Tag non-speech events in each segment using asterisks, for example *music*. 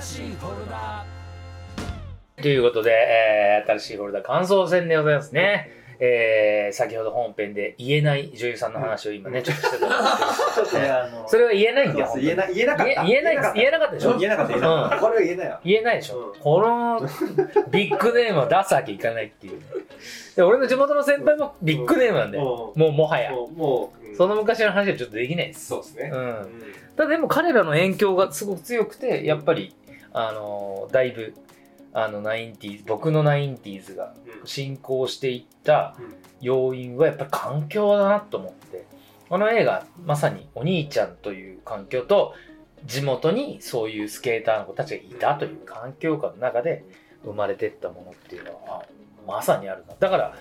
新しいフォルダということで、えー、新しいフォルダ感想戦でございますね。えー、先ほど本編で言えない女優さんの話を今ね、ちょっとしてたんですけど、*laughs* ねそれは言えないんだよ。言えな言えなかった。言えない、言えなかった。でしょ？言えなかった。これは言えないよ。言えないでしょ、うん。このビッグネームを出すわけいかないっていうね。で俺の地元の先輩もビッグネームなんだよ。うもうもはや。もうその昔の話はちょっとできないです。そうですね。うん。ただでも彼らの影響がすごく強くて、やっぱり、あのーだいぶ、あの、ナインティーズ、僕のナインティーズがうん進行していったうん要因はやっぱり環境だなと思って、この映画、まさにお兄ちゃんという環境と、地元にそういうスケーターの子たちがいたという環境下の中で生まれてったものっていうのは、まさにあるな。だから、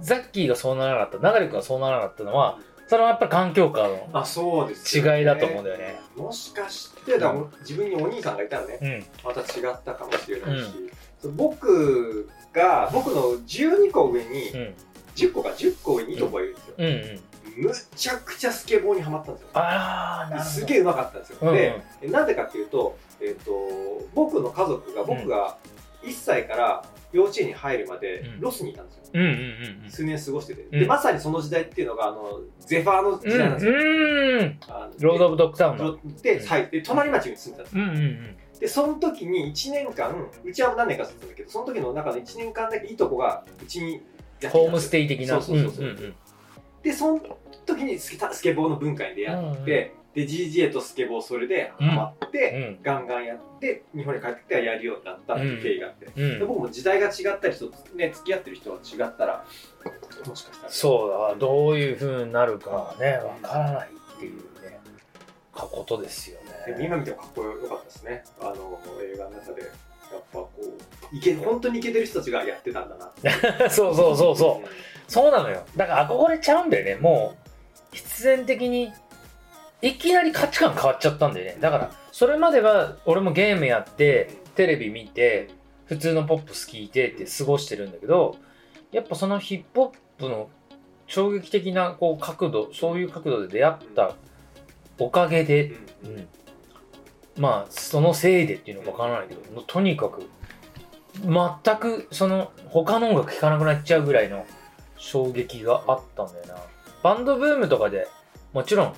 ザッキーがそうならなかった、流れ君がそうならなかったのは、それはやっぱり環境下のあそうですよね違いだと思うんだよね。もしかしてだ自分にお兄さんがいたらねうん。また違ったかもしれないし、そう僕が僕の12個上に、うん。10個か10個上にいとこがいるんですよ、うんうん。むちゃくちゃスケボーにはまったんですよああ、な。すげえうまかったんですよ、うんうんでなんでかっていうと,、えっと僕の家族が僕が1歳から幼稚園に入るまでうんロスにいたんですよ、うんうんうん数年過ごしてて、うんでまさにその時代っていうのがあのゼファーの時うん。代なんですよ、うん。うん。あのロード・オブ・ドッグタウンの。ではいで隣町に住んでたんですようんうんうん。でその時に1年間うちは何年か住んでたんだけどその時の中で1年間だけいとこがうちにホームステイ的な。そうそうそうそう、んんんでその時にスケスケボーの文化に出会って、うんうんで GGA とスケボーそれでハマって、うん。ガンガンやって日本に帰ってきてやるようになったっていう経緯があって、うんで僕も時代が違ったり人とね付き合ってる人が違ったらもしかしたらそうだ、どういう風になるかはね、わからないっていうね、かことですよね。で今見てもかっこよかったですねあの映画の中でやっぱこういけ本当にイケてる人たちがやってたんだな *laughs* そうそうそうそう。そうなのよ。だから憧れちゃうんだよね。もう、必然的に、いきなり価値観変わっちゃったんだよね。だから、それまでは俺もゲームやって、テレビ見て、普通のポップス聞いてって過ごしてるんだけど、やっぱそのヒップホップの衝撃的なこう角度、そういう角度で出会ったおかげで、うん。うん。まあそのせいでっていうのかわからないけど、とにかく全くその他の音楽聴かなくなっちゃうぐらいの衝撃があったんだよな。バンドブームとかでもちろん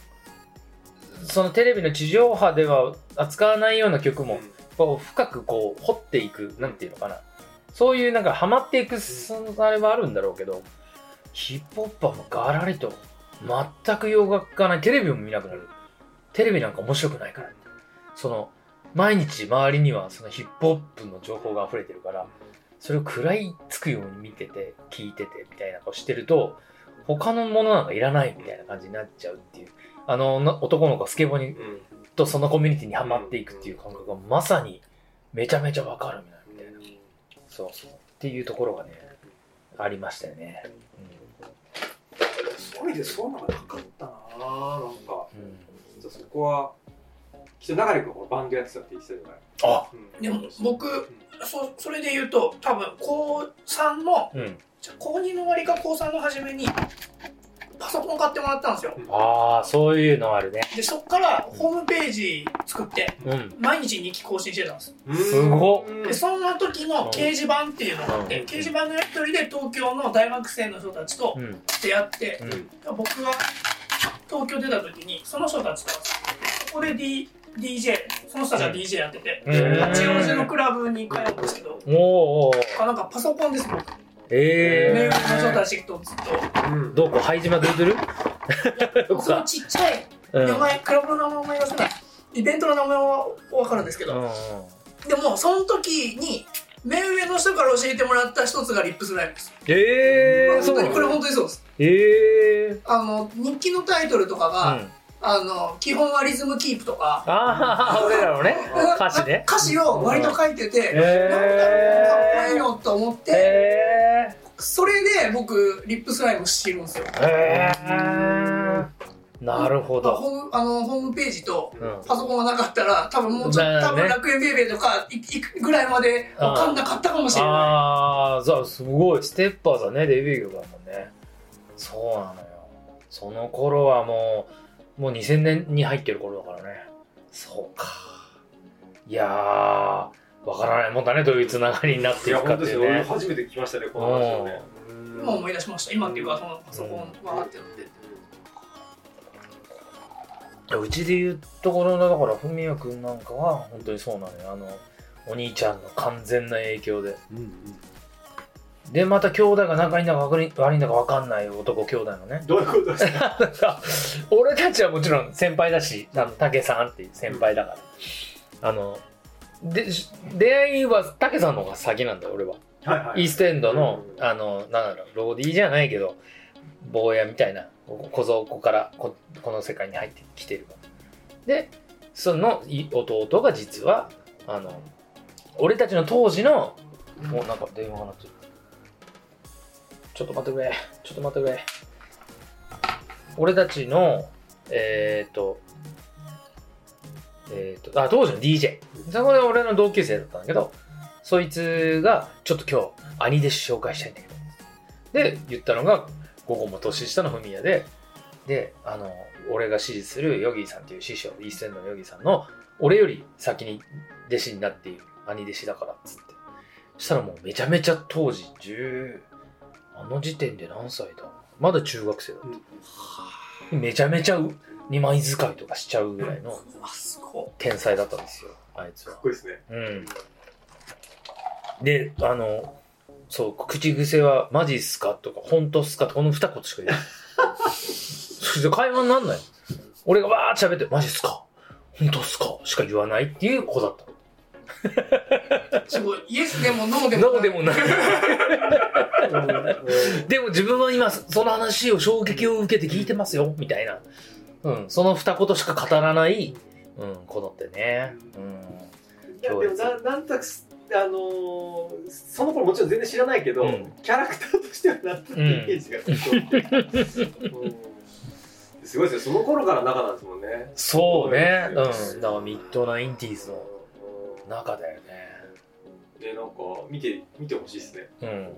そのテレビの地上波では扱わないような曲もこう深くこう掘っていくなんていうのかな。そういうなんかハマっていくそのあれはあるんだろうけどヒップホップはもうガラリと全く洋楽がないテレビも見なくなる。テレビなんか面白くないから。その毎日周りにはそのヒップホップの情報が溢れてるからそれを食らいつくように見てて聞いててみたいな顔してると他のものなんかいらないみたいな感じになっちゃうっていうあのな男の子がスケボーにうん。とそのコミュニティにはまっていくっていう感覚がまさにめちゃめちゃわかるみたいな。そう。そうっていうところがねありましたよね、そういう意味でそういうのがなかったななんか。うん。実はそこはきっと流れ君もバンドやってたって言ってたじゃないあうん。でも僕そそれで言うと多分高3のうん。じゃあ高2の終わりか高3の初めにパソコン買ってもらったんですよ。ああそういうのあるね。でそっからホームページ作ってうん。毎日日記更新してたんです。すごっ。でその時の掲示板っていうのがあって、うん。掲示板のやり取りで東京の大学生の人たちとうん。出会って、うん。僕が東京出た時にその人たちとそこで、D、DJ その人たちは DJ やってて、うん八王子のクラブに通うんですけどおーおなんかパソコンです僕え目上の人たちとずっと。うんどこ灰島ドゥドゥルそのかちっちゃいうん。名前、クラブの名前思い出せないイベントの名前は分かるんですけど、うんうんでもその時に目上の人から教えてもらった一つがリップスライムです。ええー、当にこれ本当にそうです。ええー。あの日記のタイトルとかが、うん。あの基本はリズムキープとか。ああ俺らのね歌詞ね。歌詞を割と書いてて、えなんかかっこいいのと思って、えそれで僕リップスライム知るんですよ。ー、えー、なるほど、ホームあのホームページとうん、パソコンがなかったら多分もうちょっと、多分楽園ベイベーとかいいくぐらいまで分かんなかったかもしれない。ああすごいステッパーズはねデビュー曲だもんね。そうなのよ。その頃はもうもう2000年に入ってる頃だからね。そうか。いやーわからないもんだねどういうつながりになっていくかっていうね。初めて聞きましたねこの話をね。今思い出しました今っていうかそのパソコンってうちで言うところのだから文也君なんかは本当にそうなのよ。あのお兄ちゃんの完全な影響で。うんうん。でまた兄弟が仲いいんだか悪い悪いんだか分かんない男兄弟のね。どういうことですか？*laughs* 俺たちはもちろん先輩だしあの武さんっていう先輩だから。あのでし出会いは武さんの方が先なんだよ俺は。はいはいイーストエンドのうん。あのなんだろうローディーじゃないけど坊やみたいなこ小僧子からここの世界に入ってきてる。でそのい弟が実はあの俺たちの当時のもうなんか電話が鳴ってる。ちょっと待ってくれちょっと待ってくれ。俺たちのえっ、とえっ、とあ当時の DJ そこで俺の同級生だったんだけどそいつがちょっと今日兄弟子紹介したいんだけど。で言ったのが午後も年下のフミヤでであの俺が支持するヨギーさんっていう師匠イーストエンドのヨギーさんの俺より先に弟子になっている兄弟子だからつって。そしたらもうめちゃめちゃ当時10あの時点で何歳だ？まだ中学生だった。うん。めちゃめちゃう二枚使いとかしちゃうぐらいの天才だったんですよあいつはかっこいいですねうんであのそう口癖は「マジっすか?」とか「本当っすか?」とかこの二言しか言えないそれで会話になんない俺がわーって喋って「マジっすか？本当っすか?」しか言わないっていう子だったいすごいイエスでもノーでもノーでもない。でも自分は今その話を衝撃を受けて聞いてますよ。みたいな、うん、その二言しか語らない、うん、子だってね、うん、いやでもななんとなくあのーその頃もちろん全然知らないけど、うん。キャラクターとしてはなんとなくイメージがすごいですよ。その頃から仲なんですもんね。そうね、うん、だうん。から mid nineties の中だよね。でなんか見て見てほしいですね。うん。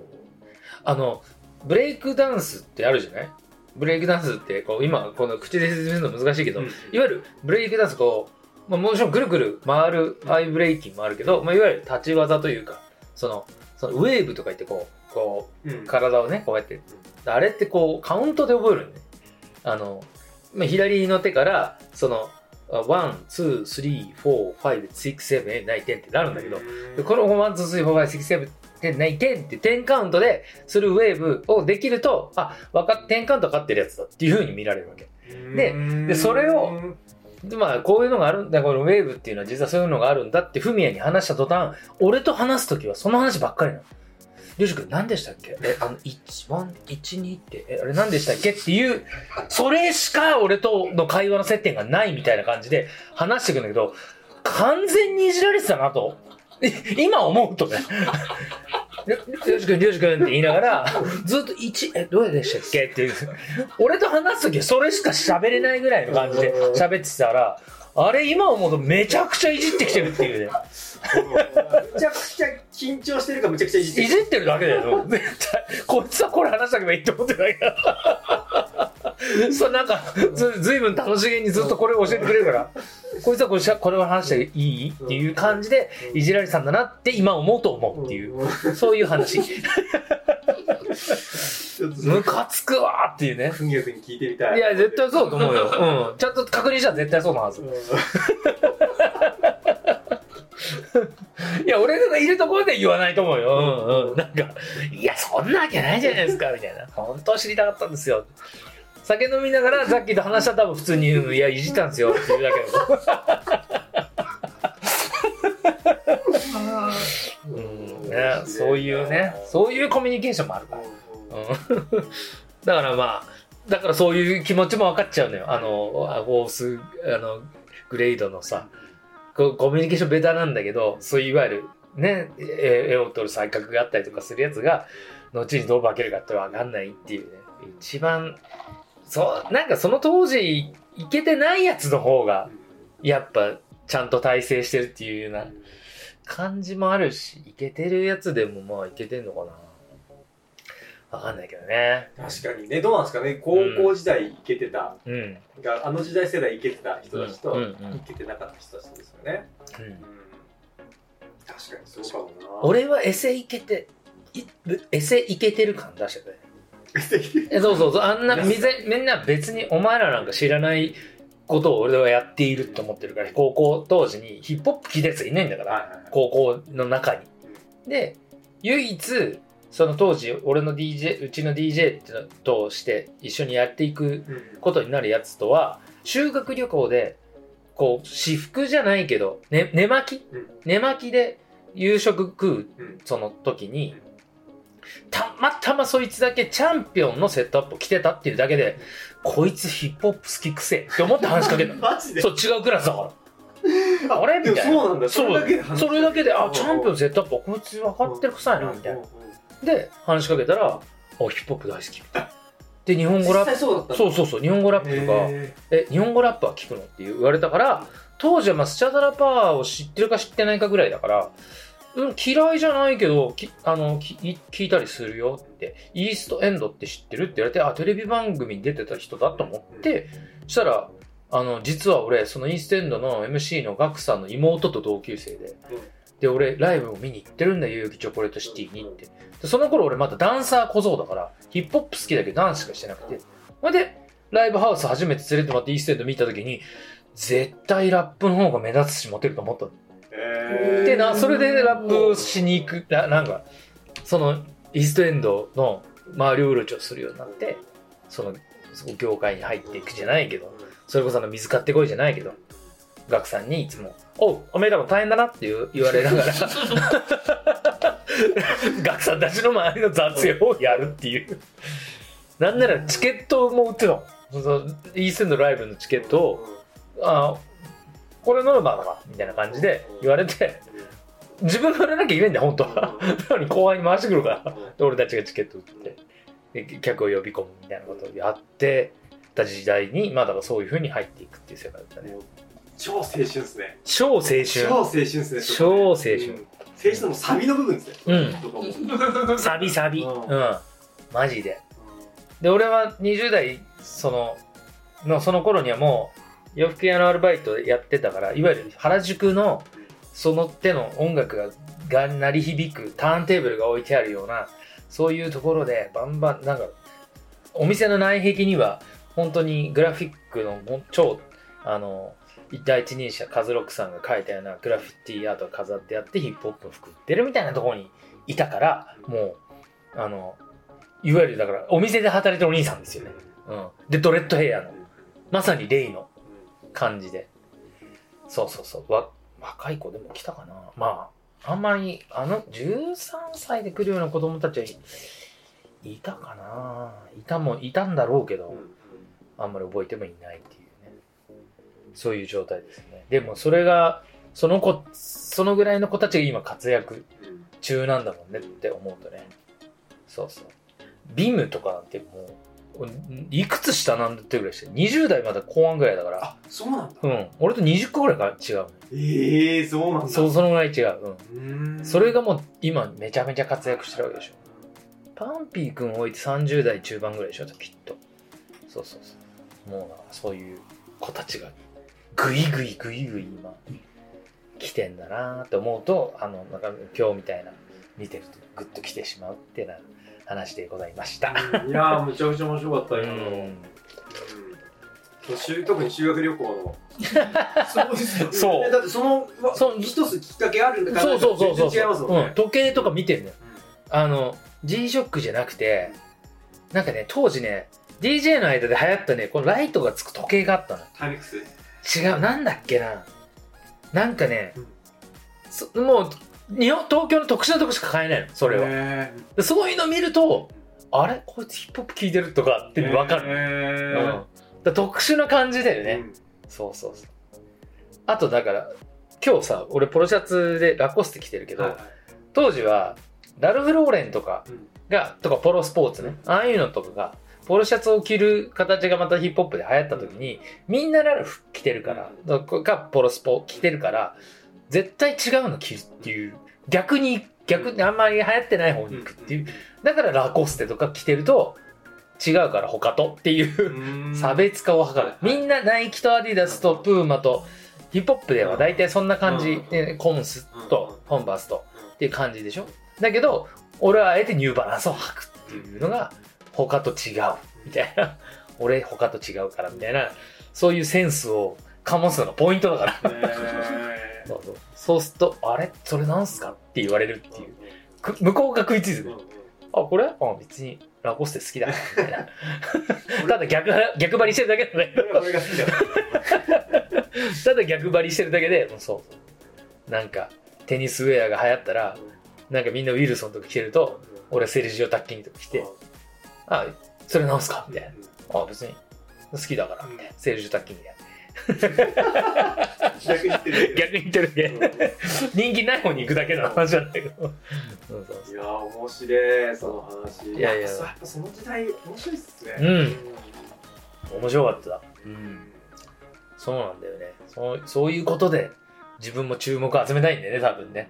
あの、ブレイクダンスってあるじゃない？ブレイクダンスってこう今この口で説明するの難しいけど、うん。いわゆるブレイクダンスこう、まあ、もちろんぐるぐる回るアイ breakin'もあるけど、まあ、いわゆる立ち技というかそのそのウェーブとか言ってこうこう体をねこうやって。あれってこうカウントで覚えるんね。あの、まあ、左の手からその one, two, three, four, five, six, seven, eight, nine, ten ってなるんだけど、でこの one, two, three, four, five, six, seven, ten, nine, ten って10カウントでするウェーブをできると、あ、わかっ、10カウントわかってるやつだっていう風に見られるわけ。ででそれをで、まあ、こういうのがあるんだ、このウェーブっていうのは実はそういうのがあるんだって、フミヤに話した途端、俺と話すときはその話ばっかりなの。りょうじくん何でしたっけ？え、あの、1、1、1、2って、え、あれ何でしたっけ？っていう、それしか俺との会話の接点がないみたいな感じで話してくんだけど、完全にいじられてたなと。今思うとね。りょりょうじくん、りょうじくんって言いながら、ずっと1、え、どうでしたっけ？っていう。俺と話すときそれしか喋れないぐらいの感じで喋ってたら、あれ今思うとめちゃくちゃいじってきてるっていうね。めちゃくちゃ緊張してるかめちゃくちゃいじってるいじってるだけだよ。絶対。こいつはこれ話しとけばいいと思ってないから。*laughs* そう、なんか、ずずいぶん楽しげにずっとこれを教えてくれるから、こいつはこれしゃこれを話していい？っていう感じで、いじられてたんだなって今思うと思うっていう、そういう話。ちょっとムカつくわーっていうね。ふみやくんに聞いてみたいいや、絶対そうだと思うよ。*laughs* うん。ちゃんと確認したら絶対そうなはず。*laughs* いや、俺がいるところで言わないと思うよ。うんうん。なんか、いや、そんなわけないじゃないですか、みたいな。本当は知りたかったんですよ。酒飲みながら、さっきと話したら多分普通にいや、いじったんですよっていうだけ。*laughs* うん。ね、そういうね、そういうコミュニケーションもあるから。だからまあ、だからそういう気持ちも分かっちゃうのよ。あの、あフォース、あの、グレードのさ、コミュニケーションベタなんだけど、そういういわゆる、ね、絵を撮る才覚があったりとかするやつが、後にどう化けるかって分かんないっていうね。一番、そう、なんかその当時、いけてないやつの方が、やっぱ、ちゃんと体制してるっていうような感じもあるし、いけてるやつでもまあいけてんのかな。わかんないけどね。確かにね。どうなんですかね。高校時代イケてた、うん。があの時代世代イケてた人たちと、うんうん。うんイケてなかった人たちですよね、うん。うん。確かにそうかもな。俺はエセイケていエセイケてる感出してたよえそうそうそう。あんなみぜみんな別にお前らなんか知らないことを俺はやっていると思ってるから高校当時にヒップホップ聴いたやついないんだから、高校の中に。で唯一その当時俺の DJ うちの DJ として一緒にやっていくうん。ことになるやつとは修学旅行でこう私服じゃないけど、ね、寝巻き？うん。寝巻きで夕食食ううん。その時にたまたまそいつだけチャンピオンのセットアップを着てたっていうだけでこいつヒップホップ好きくせえって思って話しかけたの。*laughs* マジで？そう違うクラスだから。あれ？みたいな。そうなんだ。そうれだけで話それだけであうん。チャンピオンセットアップこいつ分かってるくさいなみたいなで話しかけたら「おヒップホップ大好き」みたいな。で日本語ラッ実際そうそうそうそう日本語ラップとかへえ日本語ラップは聞くの？って言われたから当時はまあスチャダラパーを知ってるか知ってないかぐらいだから、うん、嫌いじゃないけどきあのき聞いたりするよってイーストエンドって知ってるって言われてあテレビ番組に出てた人だと思ってそしたらあの実は俺そのイーストエンドの MC のガクさんの妹と同級生で、で俺ライブを見に行ってるんだよ代々木チョコレートシティにって。でその頃俺まだダンサー小僧だからヒップホップ好きだけどダンスしかしてなくて。ほいでライブハウス初めて連れてもらってイーストエンド見た時に絶対ラップの方が目立つしモテると思ったの。えでなそれでラップしに行くななんかそのイーストエンドの周りをうろちょするようになってそのその業界に入っていくじゃないけどそれこそあの水買ってこいじゃないけどガクさんにいつも「おうおめえらも大変だな」って言われながら。*laughs* ガクさんたちの周りの雑用をやるっていう。なんならチケットも売ってたそのイースンドライブのチケットを「あこれノルマだな」みたいな感じで言われて自分が売らなきゃいけないんだよ本当は。なのに後輩に回してくるから。で俺たちがチケット売って。で客を呼び込むみたいなことをやってた時代にまあだからそういうふうに入っていくっていう世界だったね超青春ですね。超青春。超青春ですね。超青春。うん青春のサビの部分ですね。うん。サビサビ。ううん。んマジで。で俺は20代そののその頃にはもう洋服屋のアルバイトやってたからいわゆる原宿のその手の音楽がが鳴り響くターンテーブルが置いてあるようなそういうところでバンバンなんかお店の内壁には本当にグラフィックの超あの第一人者カズロックさんが描いたようなグラフィティアートが飾ってあってヒップホップの服売ってるみたいなところにいたからもうあのいわゆるだからお店で働いてるお兄さんですよね、うん、でドレッドヘアのまさにレイの感じで。そうそうそう。わ若い子でも来たかな。まああんまりあの13歳で来るような子供たちはいいたかな。いたもいたんだろうけど、あんまり覚えてもいないっていう。ねそういう状態ですね。でもそれがその子そのぐらいの子たちが今活躍中なんだもんねって思うとね。そうそう。ビムとかなんてもういくつ下なんだってぐらいして20代まだ後半ぐらいだから。あ、そうなんだ。うん。俺と20個ぐらいが違うええ、そうなんだ。そうそのぐらい違う、うん、それがもう今めちゃめちゃ活躍してるわけでしょ。パンピー君置いて30代中盤ぐらいでしょきっと。そうそうそう。もうそういう子たちがグイグイグイグイ今来てんだなって思うとあのなんか今日みたいな見てるとグッと来てしまうっていうな話でございましたいやー、むちゃくちゃ面白かった、う今の。んうん修特に修学旅行の。そうですよ。*laughs* そうえだってその、わそう一つきっかけあるんだから、そうそうそうそう違いますもんうんね。時計とか見てんのよあの G-SHOCK じゃなくてなんかね当時ね DJ の間で流行ったねこのライトがつく時計があったのタイミックス。違うなんだっけな。なんかね、うん。そもう日本東京の特殊なとこしか買えないのそれは、へでそういうの見るとあれ？こいつヒップホップ聴いてるとかってー分かる、うん、特殊な感じだよね、うん。そうそうそう。あとだから今日さ俺ポロシャツでラコステ着てるけど、はいはい。当時はラルフ・ローレンとかうん。がとかポロスポーツね、ああいうのとかがポロシャツを着る形がまたヒップホップで流行った時にみんなラルフ着てるからだがポロスポ着てるから絶対違うの着るっていう逆に逆にあんまり流行ってない方に行くっていう。だからラコステとか着てると違うから他とっていううん。差別化を図る。みんなナイキとアディダスとプーマとヒップホップでは大体そんな感じ、うん。でコンスとうん。コンバースとっていう感じでしょ。だけど俺はあえてニューバランスを履くっていうのが他と違う。みたいな。*laughs* 俺他と違うからみたいな。そういうセンスを醸すのがポイントだから。そうそう。そうするとあれ？それなんすか？って言われるっていう。く向こうが食いついてくる。あこれ？あ別にラコステ好きだ。みたいな。*laughs* ただ逆逆張りしてるだけだね俺はこれが好きだ。よ *laughs* ただ逆張りしてるだけでもうそう。なんかテニスウェアが流行ったらなんかみんなウィルソンとか着てると俺セルジオ・タッキーニとか着て「あそれなんすか?」みたいな「あ別に。好きだから」みたいな。セルジオ・タッキーニで逆に言ってる。*laughs* 逆に言ってる。け人気ない方に行くだけの話なんだけど。いやー面白いその話。いやいやや。っぱその時代面白いっすね。うん。面白かったうん。そうなんだよね。そうそういうことで自分も注目を集めたいんだよね多分ね。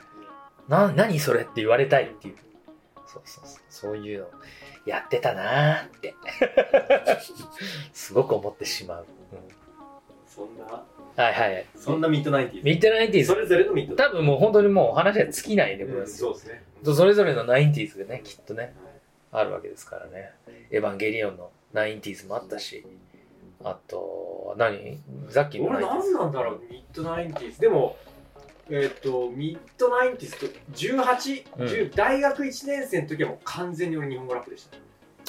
な何それって言われたいっていう。そうそうそう。そういうのやってたなーって。*laughs* すごく思ってしまう、そん。なうん、はいはいはい。そんな mid ninety mid nineties。それぞれの mid。多分もう本当にもう話は尽きないでございますよそうですね。それぞれの nineties がねきっとねあるわけですからね。エヴァンゲリオンの nineties もあったし。あと何？ザッキーの俺何なんだろう mid nineties。でもえっ、と mid nineties と18、うん。10大学1年生の時はもう完全に俺日本語ラップでした。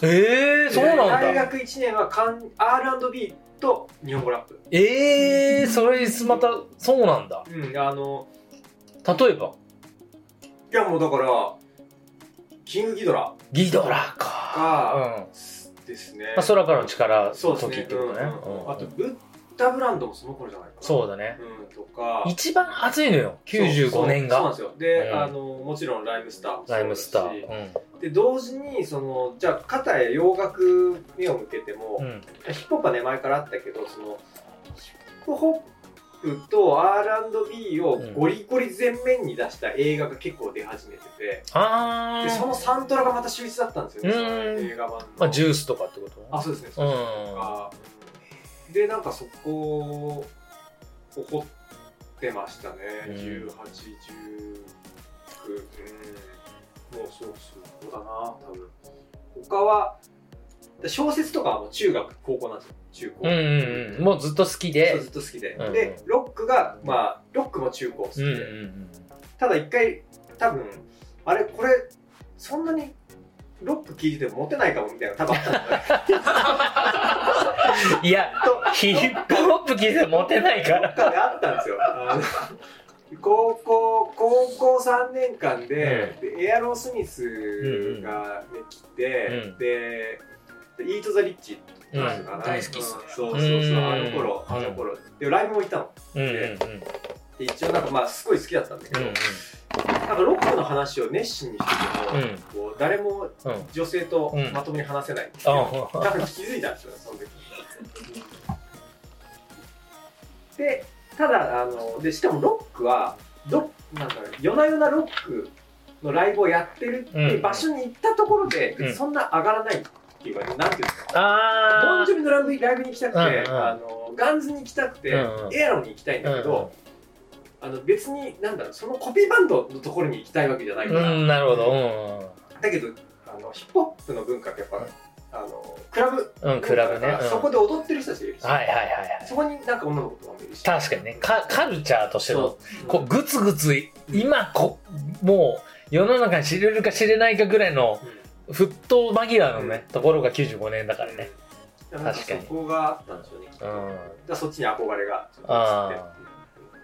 ええー、そうなん大だ学1年はかん R&B と日本語ラップ。ええー、それまたそうなんだ。うんあの例えば？いやもうだからキングギドラ。ギドラか。うん。ですね、まあ、空からの力の時ってことね、あとブッダブランドもその頃じゃないかな。そうだね。うんとか。一番熱いのよ。95年が。そうなんですよ。で、うん。あのもちろんライムスターもライムスター。で同時にそのじゃあ肩へ洋楽目を向けても、うん、うん、ヒップホップはね前からあったけどそのヒップホップと R&B をゴリゴリ前面に出した映画が結構出始めてて、あでそのサントラがまた秀逸だったんですよね、映画版の、まあジュースとかってことあそうですね。うそうですね。とかでなんかそこを掘ってましたね、うん。1819うん。もうそうそう。だな多分。他は小説とかはもう中学高校なんですよ。中高、うんうんうん。もうずっと好きで。ずっと好きで、うんでロックがまあロックも中高好きで、うんうんうん。ただ一回多分あれこれそんなにロック聴いててもモテないかもみたいなの多分あったんだよいやヒップホップ聞いてモテないから。どっかであったんですよ。高校高校3年間で,、でエアロスミスが、ね来て、うん。ででイート・ザ・リッチうん。大好きっすね。うんそうそうそううん。あの頃あの頃。でライブも行ったの。うんうんうん。で一応なんかまあすごい好きだったんだけど、うんなんかロックの話を熱心にしてても、うん。誰もうん。うん女性とうんまともに話せないんですけど、あ多分気づいたんですよねその時でただあのでしかもロックはどなんだろう夜な夜なロックのライブをやってるっていう場所に行ったところで、うん。そんな上がらないっていうか、なんていうんですかボあンジョビのライブライブに行きたくて、うんうんあのガンズに行きたくて、うんうん。エアロに行きたいんだけど、あの別になんだろうそのコピーバンドのところに行きたいわけじゃないから、うんなるほど。だけどあのヒップホップの文化ってやっぱ、あのクラブ。うんうんクラブね。うん。そこで踊ってる人たちがいるし、はいはいはいはい。そこになんか女の子とかもいるし確かにね。カカルチャーとしてのそう。こうグツグツ今こもう世の中に知れるか知れないかぐらいの沸騰間際のね、ところが95年だからね。うん。なん確かに。そこがあったんでしょうねきっと、うだかんらそっちに憧れがちょっとあ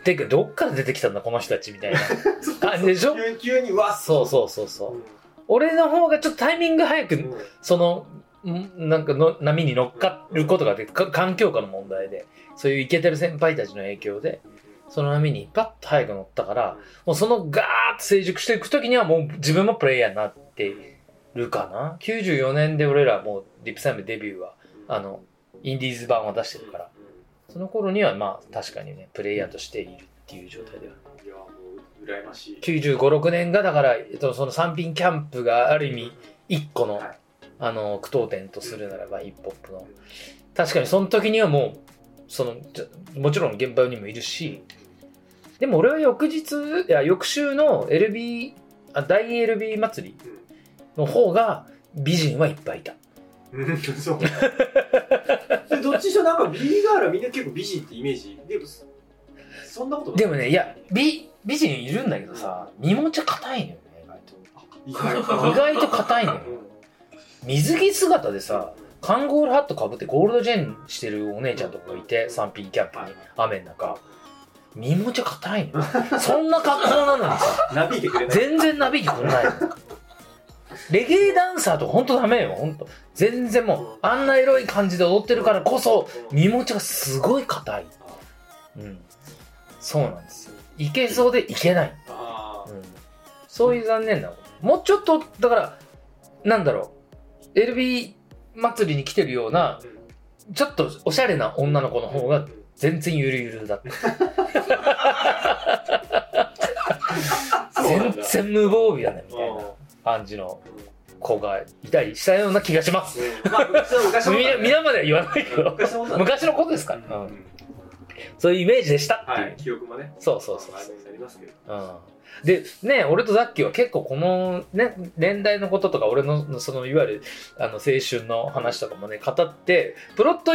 て。かどっから出てきたんだこの人たちみたいな。移って感じでしょ？急急にわっそう。そうそうそうう。俺の方がちょっとタイミング早くん。そのんなんかの波に乗っかることがでか環境下の問題でそういうイケてる先輩たちの影響でその波にパッと早く乗ったからもうそのガーッと成熟していく時にはもう自分もプレイヤーになってるかな。94年で俺らもうリップサイムデビューはあのインディーズ版は出してるから。その頃にはまあ確かにねプレイヤーとしているっていう状態では。いやもう羨ましい。95、6年がだから、えっと、その三品キャンプがある意味一個の、はいあの句読点とするならばヒップホップの。確かにその時にはもうそのもちろん現場にもいるし。でも俺は翌日いや翌週の LB あ大 LB 祭りの方が美人はいっぱいいた。うんそう。でどっちにしろなんか B ガールはみんな結構美人ってイメージ。でもそんなことない。でもねいや美美人いるんだけどさ身持ち硬いのよね。意外と。意外意外と硬いのよ。うん水着姿でさカンゴールハットかぶってゴールドジェンしてるお姉ちゃんとかがいて3品キャンプに雨の中。身持ち硬いの。よそんな格好なのにさ。なびいてくれない全然なびいてくんないの。レゲエダンサーとかほんとダメよほんと。全然もうあんなエロい感じで踊ってるからこそ身持ちがすごい硬い。うん。そうなんですよ。いけそうでいけない、あうん、そういう残念なこと。もうちょっとだからなんだろう LB 祭りに来てるようなーちょっとおしゃれな女の子の方が全然ゆるゆるだった。全然無防備だねみたいな感じの子がいたりしたような気がします。皆までは言わないけど。昔のことですから、そういうイメージでしたっていう、はい。記憶もね。そうそうそうありますけど。うんでね俺とザッキーは結構この、ね、年代のこととか俺のそのいわゆるあの青春の話とかもね語ってプロット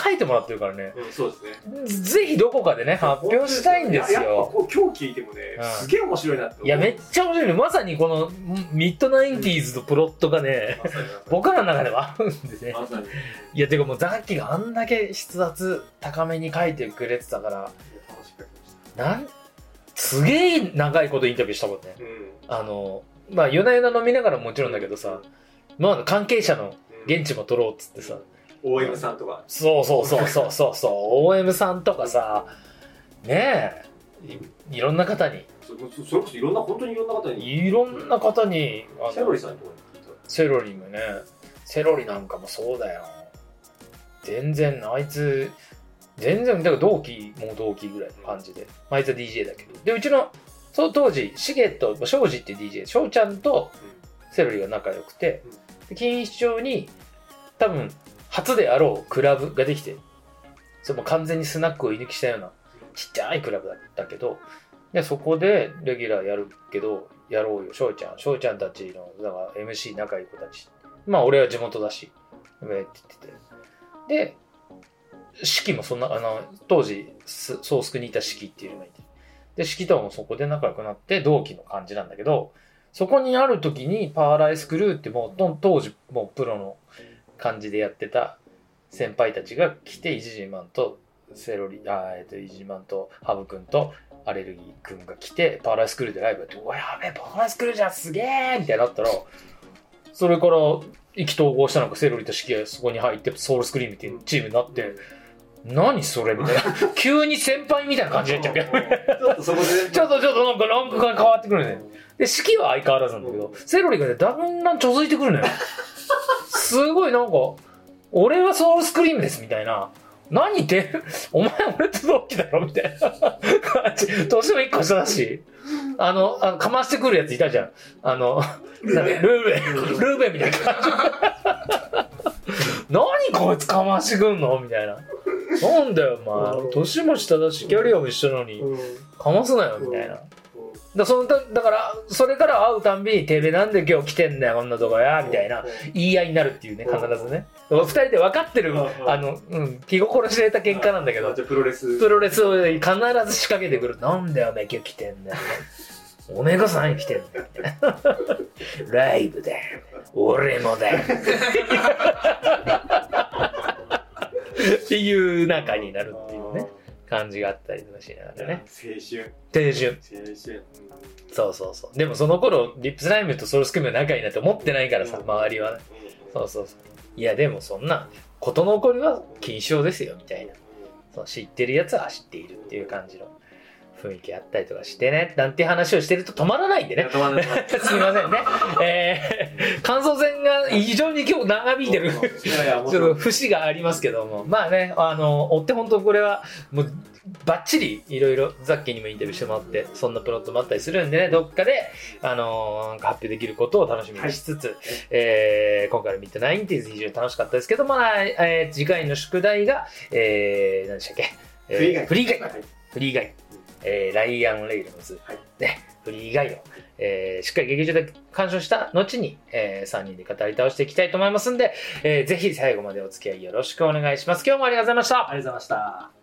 書いてもらってるからね。うんそうですね。ぜひどこかでね発表したいんですややっぱよこう今日聞いてもねうん。すげえ面白いなっていやめっちゃ面白いねまさにこのミッドナインティーズのプロットがねまさに僕らの中では合うんでね。まさに。いやてかもうザッキーがあんだけ筆圧高めに書いてくれてたからなんすげえ長いことインタビューしたもんね。うん。あのまあ夜な夜な飲みながらもちろんだけどさまあ関係者の現地も取ろうっつってさ。OM さんとか。そうそうそうそうそうそう。OM さんとかさねえ。いい。ろんな方に。それこそいろんな本当にいろんな方に。いろんな方にセロリさんとかセロリもね。セロリなんかもそうだよ。全然あいつ全然だから同期もう同期ぐらいの感じで、まあ、あいつは DJ だけど。でうちのそう当時シゲと庄司って DJ 翔ちゃんとセロリが仲良くて。で錦糸町に多分初であろうクラブができて。それも完全にスナックを居抜きしたようなちっちゃいクラブだったけど。でそこでレギュラーやるけどやろうよ。翔ちゃん翔ちゃんたちのだから MC 仲いい子たち。まあ俺は地元だし。ウェーって言ってて。で式もそんなあの当時ソースクにいた式っていうのがいてで式ともそこで仲良くなって同期の感じなんだけどそこにある時にパーライスクルーってもう当時もうプロの感じでやってた先輩たちが来てイジジマンとセロリあえっとイジジマンとハブ君とアレルギー君が来てパーライスクルーでライブやって「うわやべえパーライスクルーじゃんすげえ!」みたいになったらそれから意気投合したのかセロリとシキがそこに入ってソウルスクリームっていうチームになって何それみたいな *laughs* 急に先輩みたいな感じになっちゃうけどちょっとそこでちょっとちょっとなんかランクが変わってくるね。で、式は相変わらずなんだけど、セロリがね、だんだんちょづいてくるのよ。すごいなんか、俺はソウルスクリームですみたいな。何言ってお前俺と同期だろみたいな感じ。年も一個下だし。あの、あのかましてくるやついたじゃん。あの、ルーベン。ルーベン。ルーベンみたいな感じ。*laughs* 何こいつかましてくんのみたいな。なんだよ、お前。年も下だし、キャリアも一緒なのに。うん。かますなよみたいな。だそのだだからそれから会うたんびに「てめえなんで今日来てんだよこんなとこや」みたいな言い合いになるっていうね必ずね。二人で分かってるうん。あの、うん、気心知れた喧嘩なんだけどプロレス。プロレスを必ず仕掛けてくる「なんだよお前今日来てんだよ」おめえこそ何来てんだよ。みたいなライブだよ。俺もだよ *laughs* っていう仲になるっていうね感じがあったりとかしながらね青春青春青春そうそうそう。でもその頃、リップスライムとソウルスクリームは仲いいなって思ってないからさ、うん周りはね。そうそうそう。いや、でもそんな、事の起こりは禁止ですよ、みたいな。そう知ってるやつは知っているっていう感じの雰囲気あったりとかしてね、なんていう話をしてると止まらないんでね。*laughs* すみませんね。えー、*laughs* 感想戦が非常に今日長引いてる。*laughs* ちょっと節がありますけども、まあね、あの、追って本当これは、もう、ばっちりいろいろザッキーにもインタビューしてもらって、そんなプロットもあったりするんでね、どっかで、あのー発表できることを楽しみにしつつ、えー今回のミッドナインティーズ非常に楽しかったですけど、まあ、えー次回の宿題が、えー、何でしたっけ、えーフリーガイ。フリーガイ。はいフリーガイ。えーライアン・レイルムズ。はいね、フリーガイを、えーしっかり劇場で鑑賞した後に、え3人で語り倒していきたいと思いますんで、えーぜひ最後までお付き合いよろしくお願いします。今日もありがとうございました。ありがとうございました。